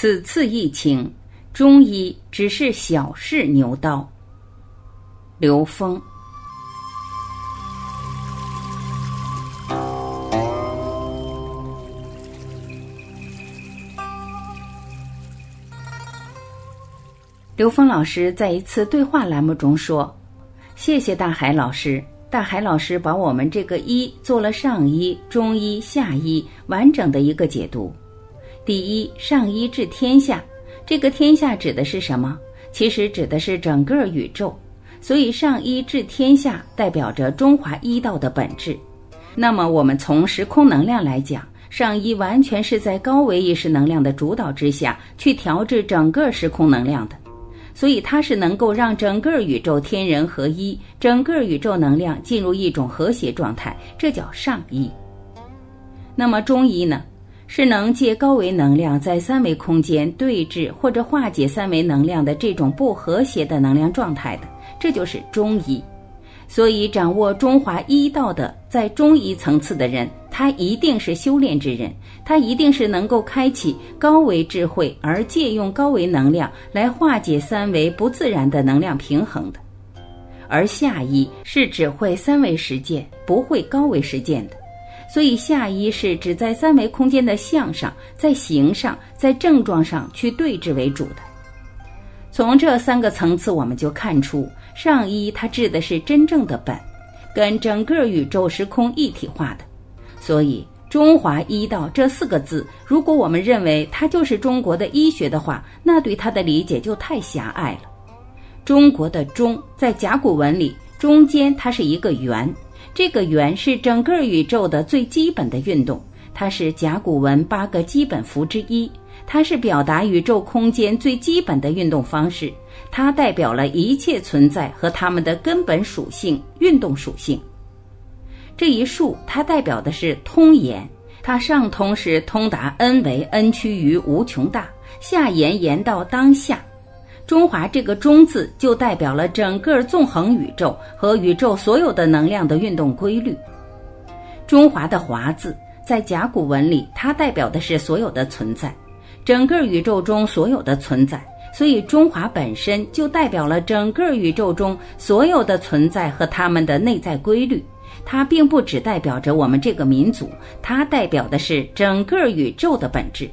此次疫情，中医只是小试牛刀。刘峰。刘峰老师在一次对话栏目中说：“谢谢大海老师，大海老师把我们这个医做了上医、中医、下医完整的一个解读。第一，上医治天下，这个天下指的是什么？其实指的是整个宇宙。所以上医治天下代表着中华医道的本质。那么我们从时空能量来讲，上医完全是在高维意识能量的主导之下去调制整个时空能量的。”所以它是能够让整个宇宙天人合一，整个宇宙能量进入一种和谐状态，这叫上医。那么中医呢，是能借高维能量在三维空间对峙或者化解三维能量的这种不和谐的能量状态的，这就是中医。所以，掌握中华医道的，在中医层次的人，他一定是修炼之人，他一定是能够开启高维智慧，而借用高维能量来化解三维不自然的能量平衡的。而下医是只会三维实践，不会高维实践的，所以下医是指在三维空间的相上，在形上，在症状上去对治为主的。从这三个层次，我们就看出。上医它治的是真正的本，跟整个宇宙时空一体化的，所以中华医道这四个字，如果我们认为它就是中国的医学的话，那对它的理解就太狭隘了。中国的中在甲骨文里，中间它是一个圆，这个圆是整个宇宙的最基本的运动，它是甲骨文八个基本符之一。它是表达宇宙空间最基本的运动方式，它代表了一切存在和它们的根本属性——运动属性。这一竖，它代表的是通言，它上通是通达 n 为 n 趋于无穷大，下言言到当下。中华这个中字就代表了整个纵横宇宙和宇宙所有的能量的运动规律。中华的华字在甲骨文里，它代表的是所有的存在。整个宇宙中所有的存在，所以中华本身就代表了整个宇宙中所有的存在和它们的内在规律。它并不只代表着我们这个民族，它代表的是整个宇宙的本质。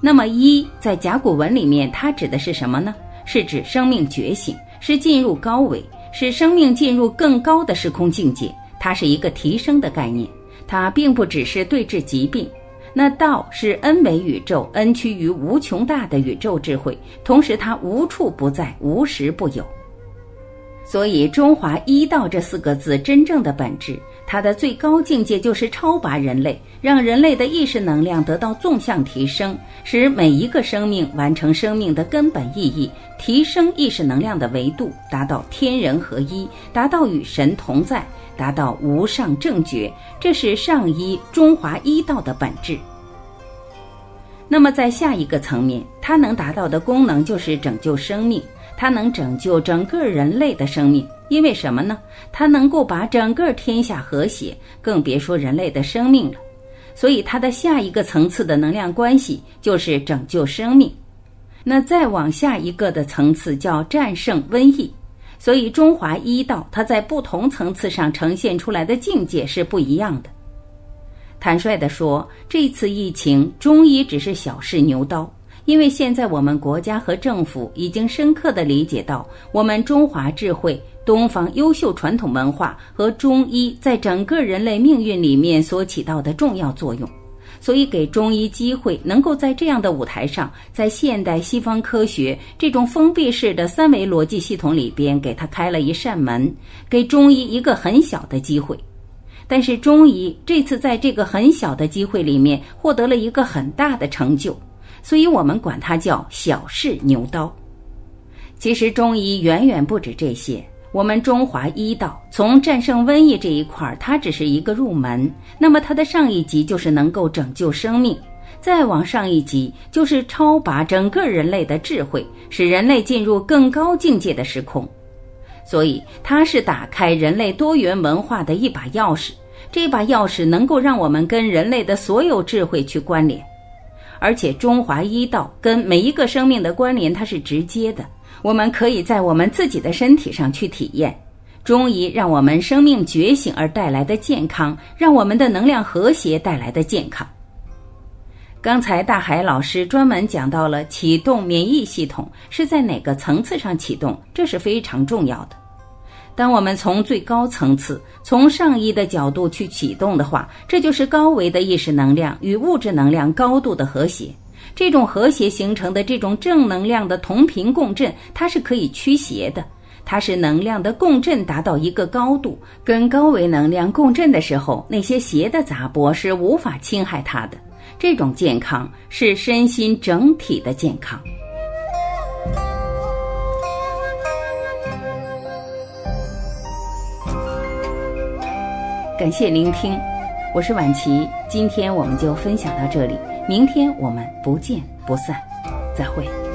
那么一在甲骨文里面，它指的是什么呢？是指生命觉醒，是进入高维，使生命进入更高的时空境界。它是一个提升的概念，它并不只是对治疾病。那道是 n 维宇宙 n 趋于无穷大的宇宙智慧，同时它无处不在，无时不有。所以中华一道这四个字真正的本质，它的最高境界就是超拔人类，让人类的意识能量得到纵向提升，使每一个生命完成生命的根本意义，提升意识能量的维度，达到天人合一，达到与神同在。达到无上正觉，这是上医中华医道的本质。那么在下一个层面，它能达到的功能就是拯救生命，它能拯救整个人类的生命。因为什么呢？它能够把整个天下和谐，更别说人类的生命了。所以它的下一个层次的能量关系就是拯救生命。那再往下一个的层次叫战胜瘟疫。所以，中华医道它在不同层次上呈现出来的境界是不一样的。坦率地说，这次疫情，中医只是小试牛刀，因为现在我们国家和政府已经深刻地理解到我们中华智慧、东方优秀传统文化和中医在整个人类命运里面所起到的重要作用。所以，给中医机会，能够在这样的舞台上，在现代西方科学这种封闭式的三维逻辑系统里边，给他开了一扇门，给中医一个很小的机会。但是，中医这次在这个很小的机会里面，获得了一个很大的成就，所以我们管它叫小试牛刀。其实，中医远远不止这些。我们中华医道从战胜瘟疫这一块，它只是一个入门。那么它的上一级就是能够拯救生命，再往上一级就是超拔整个人类的智慧，使人类进入更高境界的时空。所以它是打开人类多元文化的一把钥匙，这把钥匙能够让我们跟人类的所有智慧去关联。而且中华医道跟每一个生命的关联它是直接的，我们可以在我们自己的身体上去体验。中医让我们生命觉醒而带来的健康，让我们的能量和谐带来的健康。刚才大海老师专门讲到了启动免疫系统是在哪个层次上启动，这是非常重要的。当我们从最高层次、从上医的角度去启动的话，这就是高维的意识能量与物质能量高度的和谐。这种和谐形成的这种正能量的同频共振，它是可以驱邪的。它是能量的共振达到一个高度，跟高维能量共振的时候，那些邪的杂波是无法侵害它的。这种健康是身心整体的健康。感谢聆听，我是婉琪。今天我们就分享到这里，明天我们不见不散，再会。